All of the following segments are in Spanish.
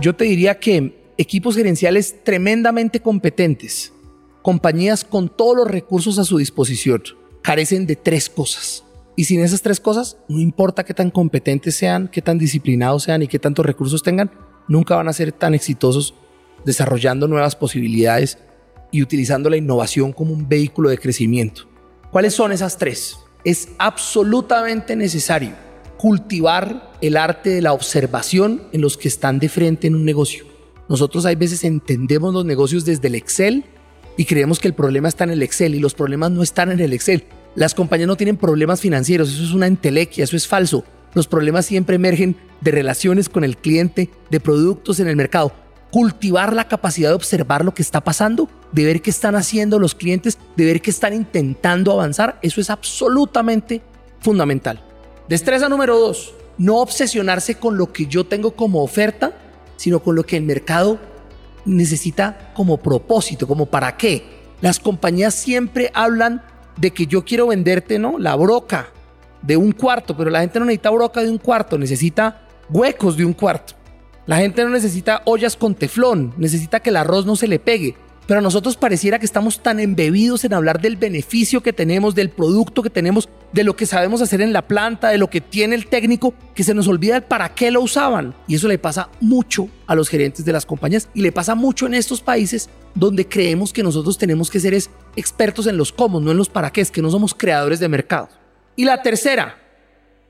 Yo te diría que equipos gerenciales tremendamente competentes, compañías con todos los recursos a su disposición, carecen de tres cosas. Y sin esas tres cosas, no importa qué tan competentes sean, qué tan disciplinados sean y qué tantos recursos tengan, nunca van a ser tan exitosos desarrollando nuevas posibilidades y utilizando la innovación como un vehículo de crecimiento. ¿Cuáles son esas tres? Es absolutamente necesario cultivar el arte de la observación en los que están de frente en un negocio. Nosotros hay veces entendemos los negocios desde el Excel y creemos que el problema está en el Excel y los problemas no están en el Excel. Las compañías no tienen problemas financieros, eso es una entelequia, eso es falso. Los problemas siempre emergen de relaciones con el cliente, de productos en el mercado. Cultivar la capacidad de observar lo que está pasando, de ver qué están haciendo los clientes, de ver qué están intentando avanzar, eso es absolutamente fundamental. Destreza número dos, no obsesionarse con lo que yo tengo como oferta, sino con lo que el mercado necesita como propósito, como para qué. Las compañías siempre hablan de que yo quiero venderte, ¿no? La broca de un cuarto, pero la gente no necesita broca de un cuarto, necesita huecos de un cuarto. La gente no necesita ollas con teflón, necesita que el arroz no se le pegue. Pero a nosotros pareciera que estamos tan embebidos en hablar del beneficio que tenemos, del producto que tenemos, de lo que sabemos hacer en la planta, de lo que tiene el técnico, que se nos olvida el para qué lo usaban. Y eso le pasa mucho a los gerentes de las compañías y le pasa mucho en estos países donde creemos que nosotros tenemos que ser expertos en los cómo, no en los para qué, es que no somos creadores de mercado. Y la tercera,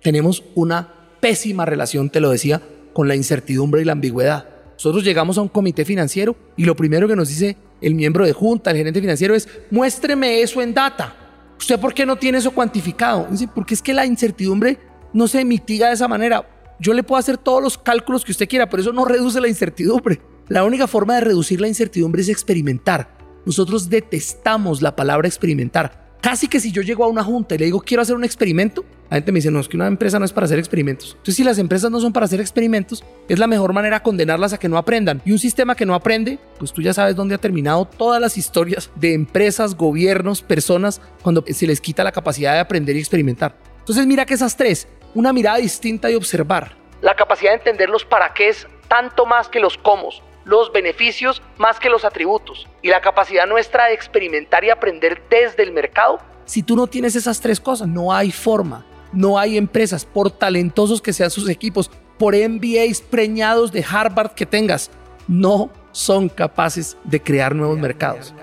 tenemos una pésima relación, te lo decía, con la incertidumbre y la ambigüedad. Nosotros llegamos a un comité financiero y lo primero que nos dice el miembro de junta, el gerente financiero, es muéstreme eso en data. ¿Usted por qué no tiene eso cuantificado? Dice, porque es que la incertidumbre no se mitiga de esa manera. Yo le puedo hacer todos los cálculos que usted quiera, pero eso no reduce la incertidumbre. La única forma de reducir la incertidumbre es experimentar. Nosotros detestamos la palabra experimentar. Casi que si yo llego a una junta y le digo quiero hacer un experimento, la gente me dice no, es que una empresa no es para hacer experimentos. Entonces si las empresas no son para hacer experimentos, es la mejor manera condenarlas a que no aprendan. Y un sistema que no aprende, pues tú ya sabes dónde ha terminado todas las historias de empresas, gobiernos, personas, cuando se les quita la capacidad de aprender y experimentar. Entonces mira que esas tres, una mirada distinta y observar. La capacidad de entender los para qué es tanto más que los cómo los beneficios más que los atributos y la capacidad nuestra de experimentar y aprender desde el mercado. Si tú no tienes esas tres cosas, no hay forma, no hay empresas, por talentosos que sean sus equipos, por MBAs preñados de Harvard que tengas, no son capaces de crear nuevos mercados.